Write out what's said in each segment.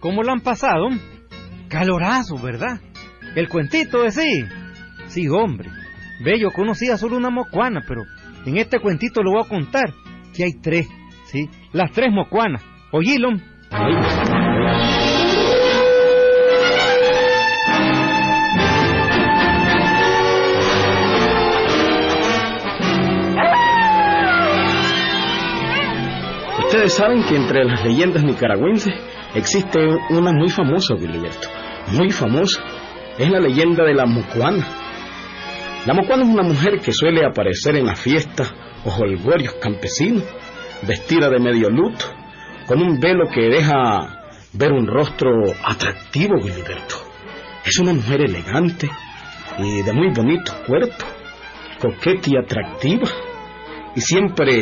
¿cómo lo han pasado? Calorazo, ¿verdad? El cuentito de sí. Sí, hombre. Ve, yo conocía solo una mocuana, pero en este cuentito lo voy a contar que hay tres, ¿sí? Las tres mocuanas. Oílo. Saben que entre las leyendas nicaragüenses existe una muy famosa, Gilberto. Muy famosa. Es la leyenda de la mocuana. La mocuana es una mujer que suele aparecer en las fiestas o holgorios campesinos, vestida de medio luto, con un velo que deja ver un rostro atractivo, Gilberto. Es una mujer elegante y de muy bonito cuerpo, coqueta y atractiva. Y siempre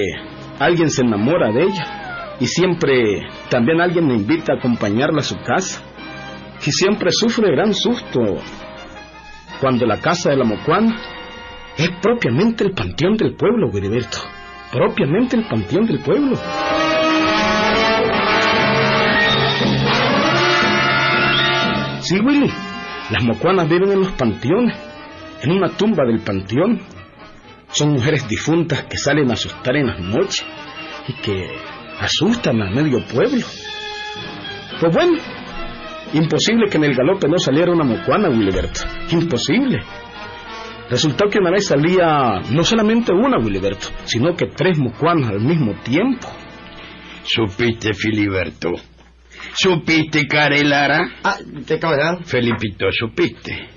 alguien se enamora de ella. Y siempre también alguien me invita a acompañarla a su casa. Y siempre sufre gran susto cuando la casa de la Mocuana es propiamente el panteón del pueblo, Gilberto. Propiamente el panteón del pueblo. Sí, Willy. Las mocuanas viven en los panteones, en una tumba del panteón. Son mujeres difuntas que salen a asustar en las noches y que asustan a medio pueblo. Pues bueno, imposible que en el galope no saliera una mocuana, Wilberto. Imposible. Resultó que una vez salía no solamente una, Wilberto, sino que tres mocuanas al mismo tiempo. ¿Supiste, Filiberto? ¿Supiste, Carelara? Ah, ¿qué cosa? Felipito, ¿supiste?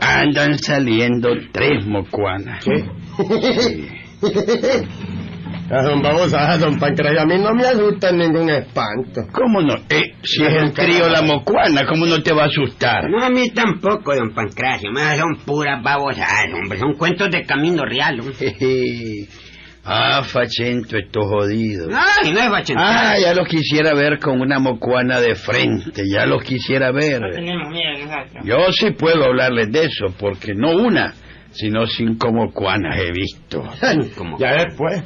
Andan saliendo tres mocuanas. ¿Qué? Ah, don Babosa, ah, don Pancracio, a mí no me asusta ningún espanto. ¿Cómo no? Eh, si es el trío La Mocuana, ¿cómo no te va a asustar? No, a mí tampoco, don Pancracio. Me son puras babosadas, hombre. Son cuentos de camino real, hombre. ah, Fachento, esto jodido. Ay, no es bachentado. Ah, ya los quisiera ver con una mocuana de frente, ya los quisiera ver. Tenemos miedo nosotros. Yo sí puedo hablarles de eso, porque no una, sino cinco mocuanas he visto. Como- Ya después.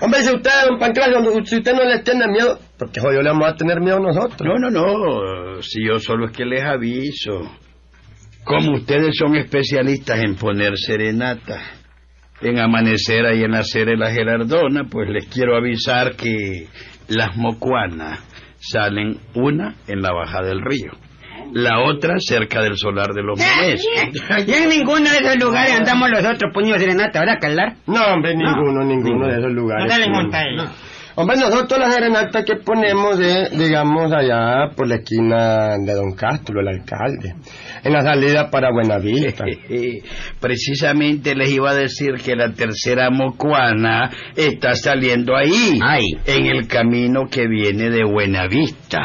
Hombre, si usted, don Pancracio, si usted no les tiene miedo, porque jodido le vamos a tener miedo nosotros. No, no, no, si yo solo es que les aviso. Como ustedes son especialistas en poner serenata, en amanecer ahí en la de la Gerardona, pues les quiero avisar que las mocuanas salen una en la baja del río, la otra cerca del solar de los Menezes. Y en ninguno de esos lugares andamos los otros puños de serenata, ¿verdad, Calar? No, hombre, ninguno, ninguno de esos lugares. No dale monta ahí. Hombre, nosotros la serenata que ponemos es, digamos, allá por la esquina de Don Castro, el alcalde, en la salida para Buenavista. Precisamente les iba a decir que la tercera mocuana está saliendo ahí, Ay. en el camino que viene de Buenavista.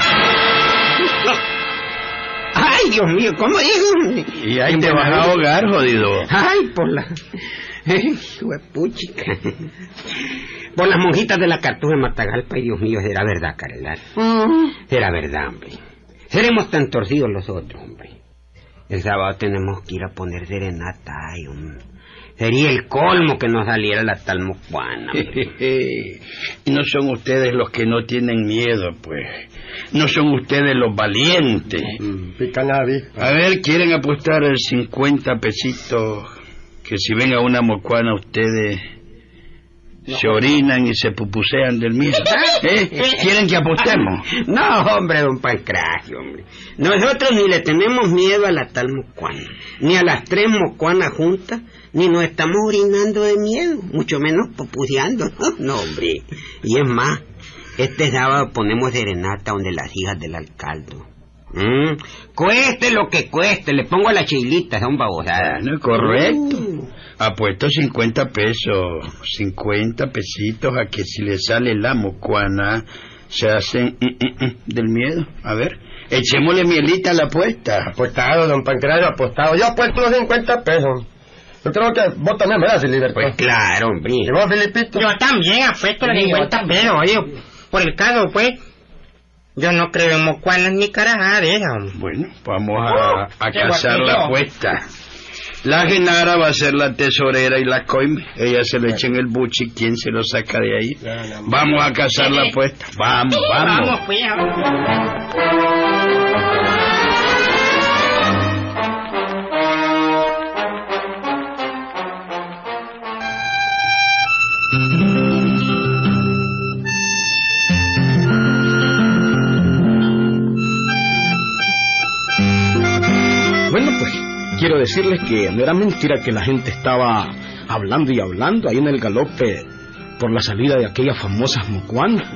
Ay, Dios mío, ¿cómo digo? Y ahí te vas a ahogar, jodido. Ay, por la... Huepuchica. Por las monjitas de la Cartuja de Matagalpa, y Dios mío, será verdad, Carelar. Será verdad, hombre. Seremos tan torcidos los otros, hombre. El sábado tenemos que ir a poner serenata, ay, hombre. Sería el colmo que nos saliera la tal mocuana, no son ustedes los que no tienen miedo, pues. No son ustedes los valientes. Mm, Pican la avispa. A ver, ¿quieren apostar el 50 pesitos? Que si ven a una mocuana ustedes se orinan y se pupusean del miedo. ¿Eh? ¿Quieren que apostemos? No, hombre, don Pancracio, hombre. Nosotros ni le tenemos miedo a la tal mocuana, ni a las tres mocuanas juntas, ni nos estamos orinando de miedo, mucho menos popuseando. No, hombre. Y es más, este sábado ponemos serenata donde las hijas del alcalde. Mm, Cueste lo que cueste, le pongo a las chilitas, son babosadas. Bueno, correcto. Apuesto 50 pesos, 50 pesitos a que si le sale la mocuana se hacen mm, mm, mm, del miedo. A ver, echémosle mielita a la apuesta. Apostado, don Pancracio, apostado. Yo apuesto los 50 pesos. Yo creo que vos también me das, Filiberto. Pues claro, hombre. ¿Y vos, Filipito? Yo también apuesto los Sí, 50 yo pesos, oye. Por el caso, pues. Yo no creo en mocuanas ni carajadas esas, hombre. Bueno, vamos a, a qué cazar la apuesta. La Genara va a ser la tesorera y la coime. Ella se lo echa en el buche y quién se lo saca de ahí. Vamos a cazar la apuesta. Vamos, vamos. Vamos, pues. Quiero decirles que no era mentira que la gente estaba hablando y hablando ahí en el galope por la salida de aquellas famosas mocuanas.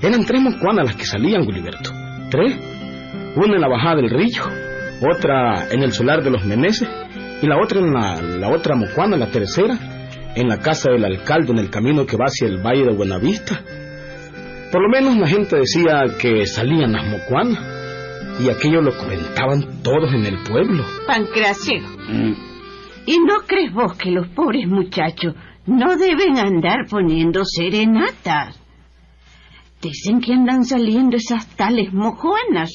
Eran tres mocuanas las que salían, Gilberto. Tres. Una en la bajada del río, otra en el solar de los Meneses y la otra en la, la otra mocuana, la tercera, en la casa del alcalde en el camino que va hacia el valle de Buenavista. Por lo menos la gente decía que salían las mocuanas y aquello lo comentaban todos en el pueblo. Pancracio, Mm. ¿y no crees vos que los pobres muchachos no deben andar poniendo serenatas? Dicen que andan saliendo esas tales mojuanas.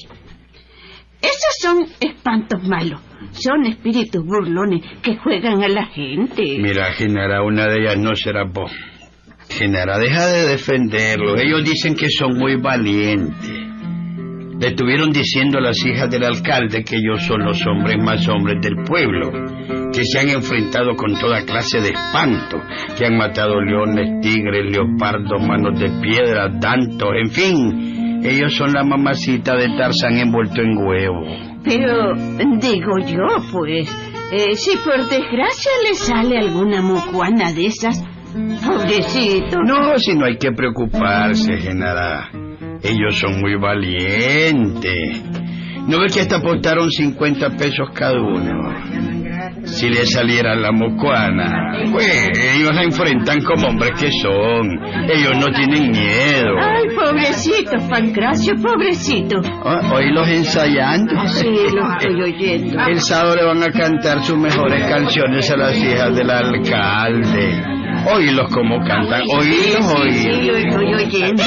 Esos son espantos malos. Son espíritus burlones que juegan a la gente. Mira, Genara, una de ellas no será vos. Genara, deja de defenderlos. Ellos dicen que son muy valientes. Le estuvieron diciendo a las hijas del alcalde que ellos son los hombres más hombres del pueblo, que se han enfrentado con toda clase de espanto, que han matado leones, tigres, leopardos, manos de piedra, tantos, en fin. Ellos son la mamacita de Tarzán envuelto en huevo. Pero digo yo, pues, eh, si por desgracia le sale alguna mojuana de esas, pobrecito. No, si no hay que preocuparse, Genara. Ellos son muy valientes. ¿No ves que hasta apostaron 50 pesos cada uno? Si le saliera la mocuana, pues ellos la enfrentan como hombres que son. Ellos no tienen miedo. Ay, pobrecito, Pancracio, pobrecito. Ah, Oílos ensayando. Sí, lo estoy oyendo. El sábado le van a cantar sus mejores canciones a las hijas del alcalde. Oílos como cantan, oílos, Sí, oílos. lo estoy oyendo.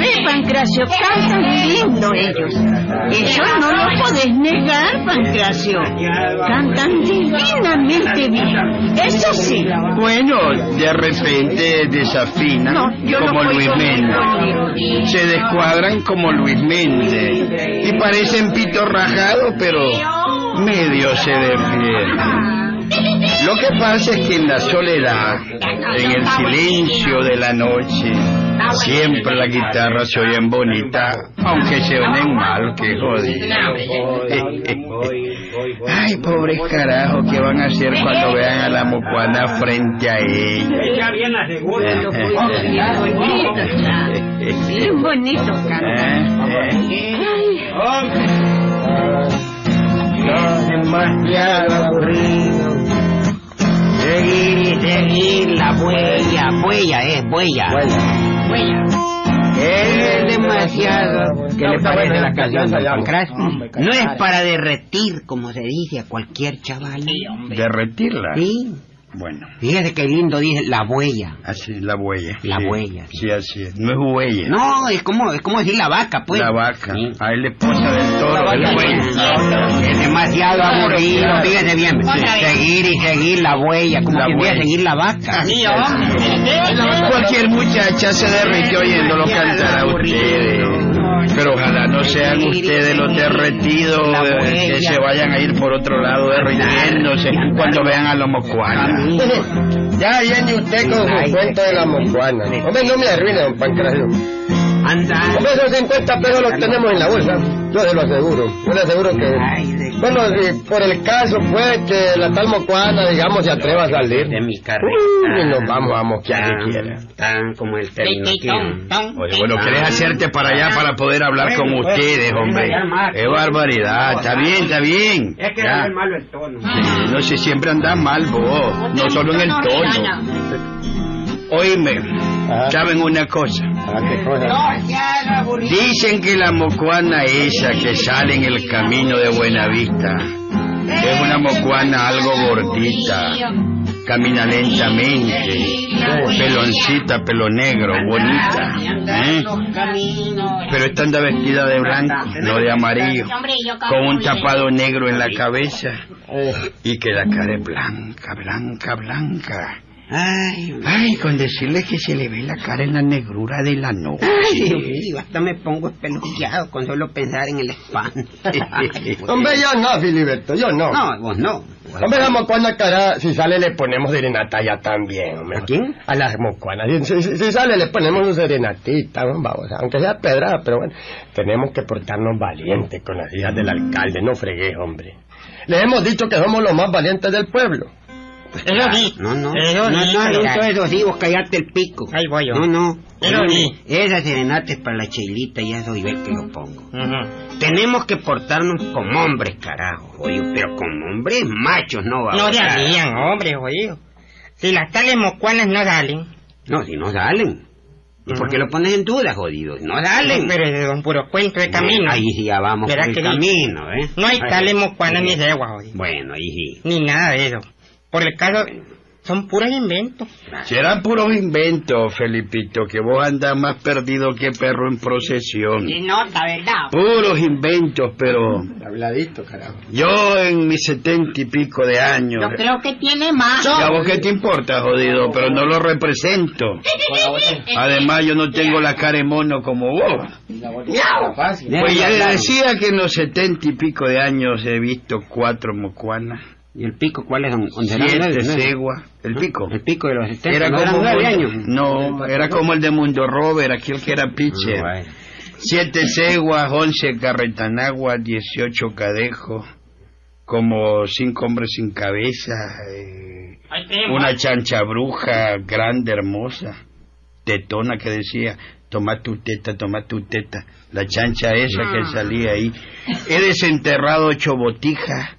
Ve, Pancracio, cantan lindo ellos. Eso no lo podés negar, Pancracio. Cantan divinamente bien. Eso sí. Bueno, de repente desafinan No, yo no como Luis Méndez. Se descuadran como Luis Méndez. Y parecen pito rajado, pero medio se defienden. Lo que pasa es que en la soledad, en el silencio de la noche, siempre la guitarra se oyen bonita, aunque se oyen mal, que jodido. Ay, pobres carajos, ¿qué van a hacer cuando vean a la mocuana frente a ellos? Ya viene la segunda. Bien bonito cantan. demasiado aburrido. Seguir y seguir la huella, huella es huella. Es demasiado. ¿Qué le parece la canción de Pancracio? No es para derretir, como se dice a cualquier chaval. ¿Derretirla? Sí. Bueno, Fíjese qué lindo dice la huella. así es la huella. La sí. huella, sí. Sí, así es. No es huella. No, es como, es como decir la vaca, pues. La vaca. Sí. A él le posa del toro. La buey. Es demasiado aburrido, fíjese bien. Seguir y seguir la huella, como La que voy a huella. seguir la vaca. Cualquier muchacha se derrite oyéndolo cantar a ustedes. Pero ojalá no sean ustedes los derretidos eh, que se vayan a ir por otro lado derritiéndose cuando vean a los mocuanas. Ya viene usted con su cuento de la mocuana. Hombre, no me arruine, don Pancracio. Hombre, esos 50 pesos los tenemos en la bolsa. Yo se lo aseguro. Yo le aseguro que... Bueno, si por el caso, pues, que la tal mocuana, digamos, se atreva a salir. de mi Uy, carrera. nos vamos a mosquear si quiere. Tan, como el término aquí. Oye, bueno, ¿querés hacerte para allá para poder hablar con ustedes, hombre? ¡Qué barbaridad! Está bien, está bien. Es que Ya. no es malo el tono. No sé, siempre andás mal vos, no solo en el tono. Oíme, ¿saben una cosa? ah, qué cosa. Dicen que la mocuana esa que sale en el camino de Buenavista es una mocuana algo gordita. camina lentamente, peloncita, pelo negro, bonita. ¿eh? Pero esta anda vestida de blanco, no de amarillo, con un tapado negro en la cabeza y que la cara es blanca, blanca, blanca. Ay, Ay, con decirle que se le ve la cara en la negrura de la noche. ay, Dios mío, hasta me pongo espeluqueado con solo pensar en el spam. Hombre, yo no, Filiberto, yo no. No, vos no. Hombre, la mocuana cara, si sale le ponemos serenata ya también, hombre. ¿A quién? A las mocuanas. Si, si- si sale le ponemos un serenatita, vamos, aunque sea pedrada, pero bueno, tenemos que portarnos valientes con las hijas del alcalde, no fregué, hombre. Les hemos dicho que somos los más valientes del pueblo. Eso sí. No, no. Eso no, sí, no, no, todo eso sí, vos callate el pico. Ahí voy yo. No, no. Eso No, sí. Esa serenata es para la chilita y ya soy ver que lo pongo. Tenemos que portarnos como hombres, carajo, oye, pero como hombres machos, no No vamos se alían, hombre, jodido. Si las tales mocuanas no salen. No, si no salen. ¿Y por qué lo pones en duda, jodido? No salen. Pero es de un puro cuento de camino. Ahí sí ya vamos por ¿Verdad el que camino, ¿eh? No hay Ay, tales mocuanas ni sí. yeguas, jodido. Bueno, ahí sí. Ni nada de eso. Por el caso, son puros inventos. Serán puros inventos, Felipito, que vos andas más perdido que perro en procesión. nota, ¿verdad? Puros inventos, pero Habladito, carajo. yo en mis setenta y pico de años... creo que tiene más. ¿Y a vos qué te importa, jodido? Pero no lo represento. Además, yo no tengo la cara de mono como vos. Pues ya le decía que en los setenta y pico de años he visto cuatro mocuanas, ¿Y el pico cuál es? ¿Dónde siete ceguas. ¿El pico? El pico de los 70. Era ¿no como eran nueve Mundo- años? No, era como el de Mundo Robert, aquel que era pitcher. Ah, bueno. Siete ceguas, once carretanagua, dieciocho cadejos, como cinco hombres sin cabeza, eh, una chancha bruja grande, hermosa, tetona que decía, toma tu teta, toma tu teta, la chancha esa que salía ahí. He desenterrado ocho botijas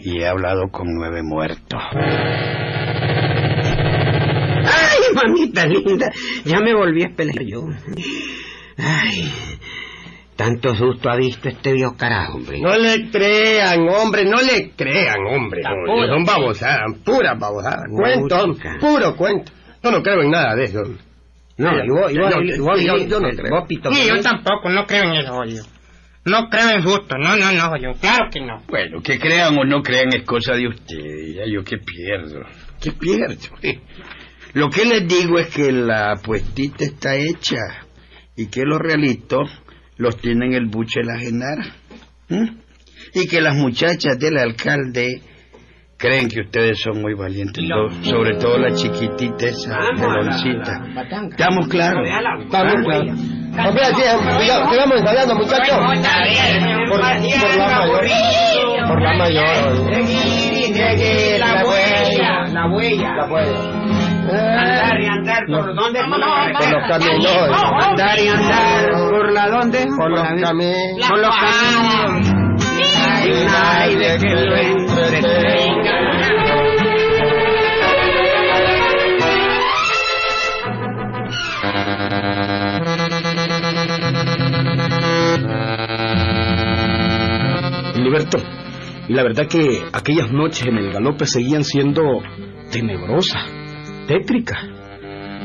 y he hablado con nueve muertos. Ay, mamita linda, ya me volví a espelar yo. Ay, tanto susto ha visto este viejo carajo, hombre. No le crean, hombre, no le crean, hombre. Tampoco. Son babosadas, puras babosadas. No, Cuento, chica. puro cuento. Yo no creo en nada de eso. No, Yo- yo- yo no creo. vos, Ni yo tampoco, no creo en eso, jodido. No creo en susto, no, no, no, jodido. Claro que no. Bueno, que crean o no crean es cosa de ustedes. Ya yo qué pierdo. ¿Qué pierdo? Lo que les digo es que la puestita está hecha y que los realitos los tienen el buche de la Genara. Y que las muchachas del alcalde creen que ustedes son muy valientes, lo- sobre todo la chiquitita esa, peloncita. ¿Estamos claros? Estamos claros. Así, siga- sigamos ensayando, muchachos. Por, por la mayor. Por la mayor. La huella, la huella. La huella. Andar y andar por dónde? Por los caminos. Andar y andar por la dónde? Por los caminos. Por los caminos. Sin aire que lo entretenga. Liberto, y la verdad que aquellas noches en el galope seguían siendo tenebrosas, tétricas.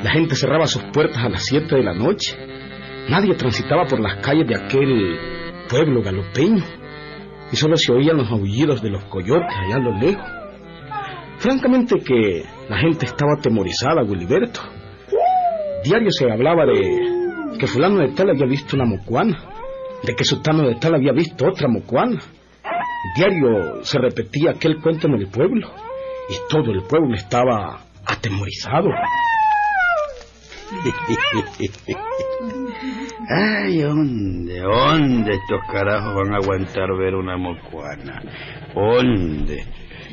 La gente cerraba sus puertas a las 7 de la noche. Nadie transitaba por las calles de aquel pueblo galopeño. Y solo se oían los aullidos de los coyotes allá a lo lejos. Francamente que la gente estaba atemorizada, Williberto. Diario se hablaba de que fulano de tal había visto una mocuana, de que sultano de tal había visto otra mocuana. Diario se repetía aquel cuento en el pueblo y todo el pueblo estaba atemorizado. Ay, ¿dónde? ¿Dónde estos carajos van a aguantar ver una mocuana? ¿Dónde?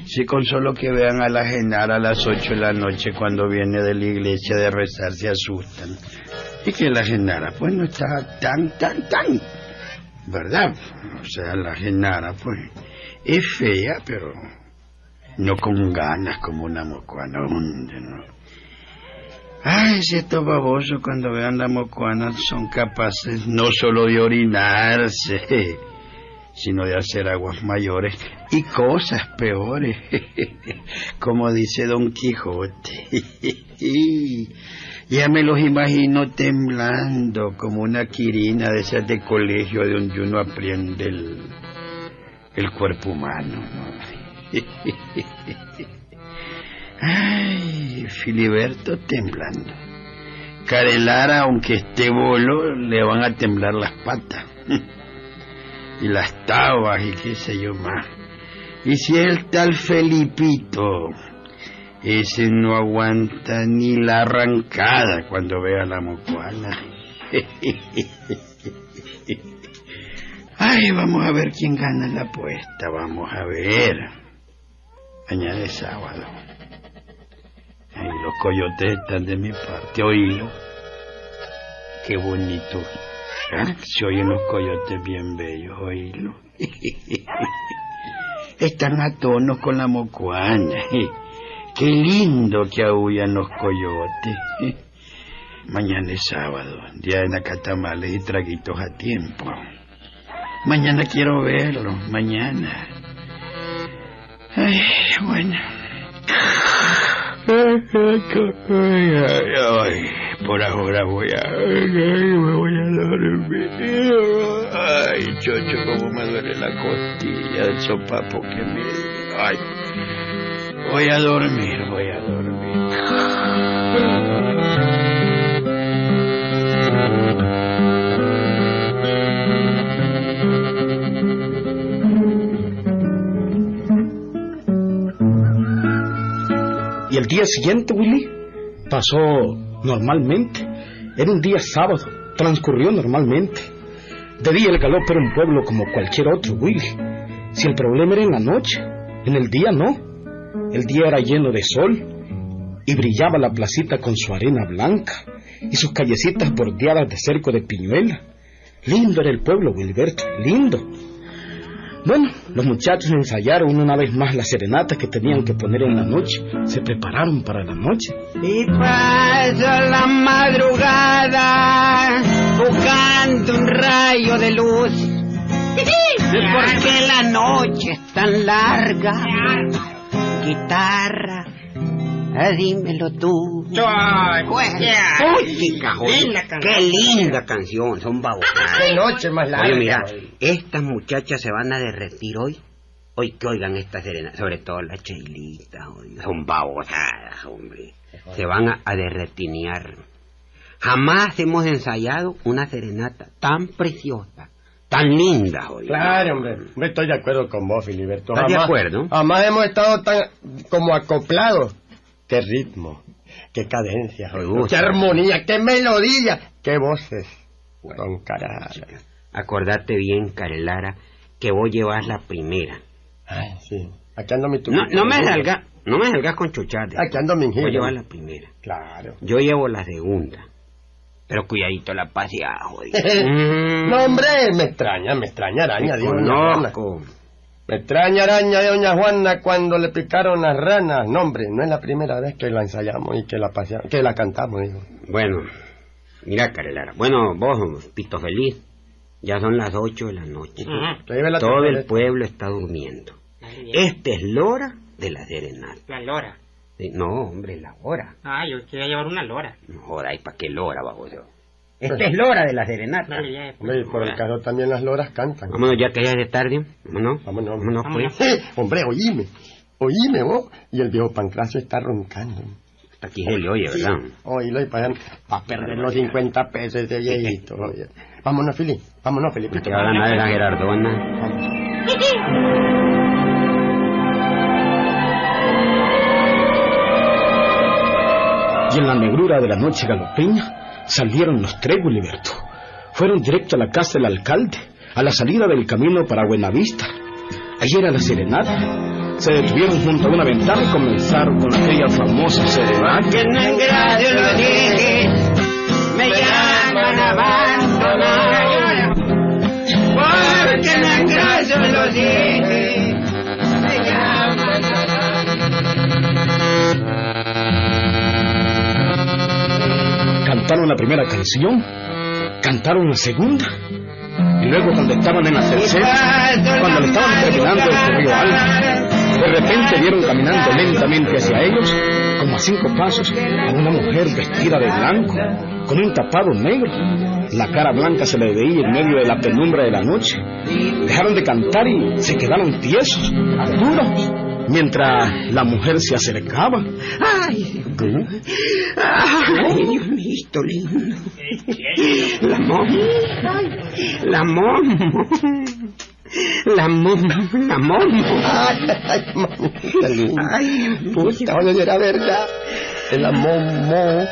Si con solo que vean a la Genara a las ocho de la noche cuando viene de la iglesia de rezar se asustan. Y que la Genara pues no está tan, tan, tan, ¿verdad? O sea, la Genara pues es fea, pero no con ganas como una mocuana. ¿Dónde, no? Ay, si estos babosos cuando vean la mocuana son capaces no solo de orinarse, sino de hacer aguas mayores y cosas peores, como dice Don Quijote. ya me los imagino temblando como una quirina de esas de colegio de donde uno aprende el, el cuerpo humano. ¿no? Ay, Filiberto temblando. Carelara, aunque esté bolo, le van a temblar las patas. y las tabas y qué sé yo más. Y si el tal Felipito, ese no aguanta ni la arrancada cuando vea la mocuana. Ay, vamos a ver quién gana la apuesta, vamos a ver. Mañana es sábado. Ay, los coyotes están de mi parte, oílo. Qué bonito. ¿Ah? Se oyen los coyotes bien bellos, oílo. Están a tono con la mocuana. Qué lindo que aullan los coyotes. Mañana es sábado, día de nacatamales y traguitos a tiempo. Mañana quiero verlo, mañana. Ay, bueno. Ay, ay, ay, por ahora voy a... Ay, me voy a dormir. Ay, chocho, cómo me duele la costilla del sopapo que me... Ay, voy a dormir, voy a dormir. Y el día siguiente, Willy, pasó normalmente. Era un día sábado, transcurrió normalmente. De día el galope era un pueblo como cualquier otro, Willy. Si el problema era en la noche, en el día no. El día era lleno de sol y brillaba la placita con su arena blanca y sus callecitas bordeadas de cerco de piñuela. Lindo era el pueblo, Wilberto, lindo. Bueno, los muchachos ensayaron una vez más la serenata que tenían que poner en la noche. Se prepararon para la noche. Y pasa la madrugada buscando un rayo de luz. ¿Por qué la noche es tan larga? Guitarra, ah, dímelo tú. Ay, Pues, joder, canción. qué linda canción, son babosadas. Qué noche más larga. Oye, mira, estas muchachas se van a derretir hoy. Hoy que oigan esta serena, sobre todo las cheilitas, oiga, son babosadas, hombre. Se van a, a derretinear. Jamás hemos ensayado una serenata tan preciosa, tan linda, oiga. Claro, hombre. Me estoy de acuerdo con vos, Filiberto. ¿Estás de acuerdo? Jamás hemos estado tan como acoplados. Qué ritmo, qué cadencia, qué armonía, qué melodía, qué voces. Don carajo. Acordate bien, Carelara, que vos llevas la primera. Ay, sí. Aquí ando mi No, no me salgas, no me salgas con chuchate. Aquí ando mi Vos ingenio. llevas la primera. Claro. Yo llevo la segunda. Pero cuidadito la paseada, jodido. No, hombre, me extraña, me extraña araña, Juana. conozco. Me extraña araña de doña Juana cuando le picaron las ranas. No, hombre, no es la primera vez que la ensayamos y que la paseamos, que la cantamos, digo. Bueno, mira, Carelara. Bueno, vos, Pito Feliz, ya son las ocho de la noche. Todo el pueblo está durmiendo. Esta es la hora de la serenata. La lora. Sí, No, hombre, la hora. Ah, yo quería llevar una lora. No joda, ¿y para qué lora, baboso? Esta es la hora de la serenata. Hombre, y por el caso también las loras cantan. Vámonos ya que ya es de tarde. Vámonos. Vámonos. Vámonos, Vámonos. pues. hombre, oíme, oíme vos. Y el viejo Pancracio está roncando. Hasta aquí se le oye, ¿verdad? Oílo y para a perder los 50 pesos de viejito. oye. Vámonos, Fili. Vámonos, Felipe. Te va a ganar la Gerardona. Y en la negrura de la noche galopeña salieron los tres, Gulliverto. Fueron directo a la casa del alcalde, a la salida del camino para Buenavista. Allí era la serenata. Se detuvieron junto a una ventana y comenzaron con aquella famosa serenata. Que lo dije, me llaman a abandonar. Porque lo dije, Cantaron la primera canción, cantaron la segunda, Y luego cuando estaban en la tercera, cuando le estaban terminando el río alto, de repente vieron caminando lentamente hacia ellos, como a cinco pasos, a una mujer vestida de blanco, con un tapado negro. La cara blanca se le veía en medio de la penumbra de la noche. Dejaron de cantar y se quedaron tiesos, duros, mientras la mujer se acercaba. Ay, ay, Dios mío, lindo. La momo, la momo. La momo, la momo. Ay, ay, mamita linda. Ay, puta, oye, era verdad. La momo,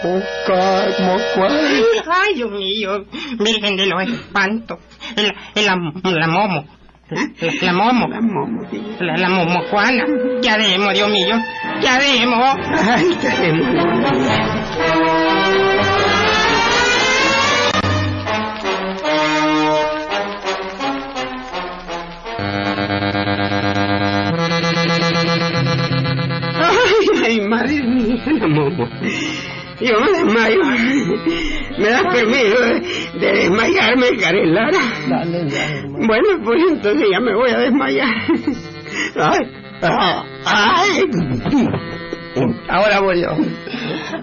como cual. Ay, Dios mío, Virgen de los Espantos. La, la, la momo. La, la momo. La momo, sí. La, la momo Juana. Ya demos, Dios mío. Ya demos. Ay, ya demos. Ay, ay, madre mía, la momo. Yo me desmayo. ¿Me das permiso de, de desmayarme, Carelara? Dale, dale. Bueno, pues entonces ya me voy a desmayar. Ay, ay. Ahora voy yo.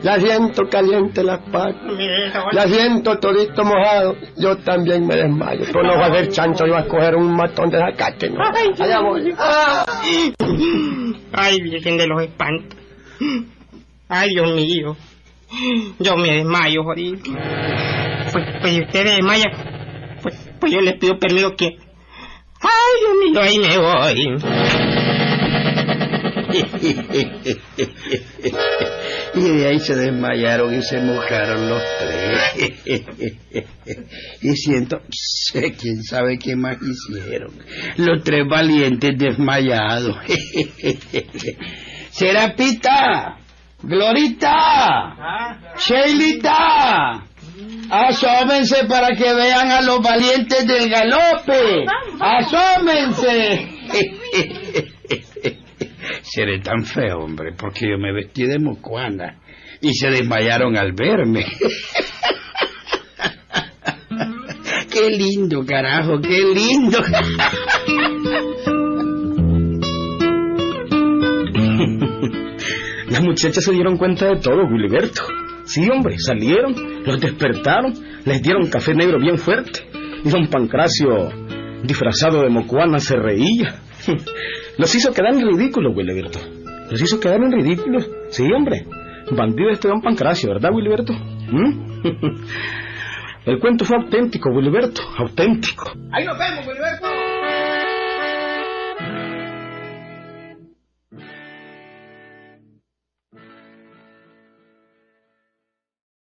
Ya siento caliente las patas. Ya siento todito mojado. Yo también me desmayo. Pero no voy a hacer chancho, yo voy a coger un matón de zacate. ¿no? Allá voy. Ay, Virgen de los Espantos. Ay, Dios mío. Yo me desmayo, jodido. Pues, pues usted desmaya, pues, yo le pido permiso que... Ay, Dios mío, ahí me voy. y de ahí se desmayaron y se mojaron los tres. y siento, sé quién sabe qué más hicieron. Los tres valientes desmayados. Serapita, Glorita, Sheilita, asómense para que vean a los valientes del galope. Asómense. Seré tan feo, hombre, porque yo me vestí de mocuana y se desmayaron al verme. qué lindo, carajo, qué lindo. Las muchachas se dieron cuenta de todo, Gilberto. Sí, hombre, salieron, los despertaron, les dieron café negro bien fuerte. Y don Pancracio, disfrazado de mocuana, se reía. Los hizo quedar en ridículo, Gilberto. Los hizo quedar en ridículo. Sí, hombre. Bandido este don Pancracio, ¿verdad, Gilberto? ¿Mm? El cuento fue auténtico, Gilberto. Auténtico. Ahí nos vemos, Gilberto.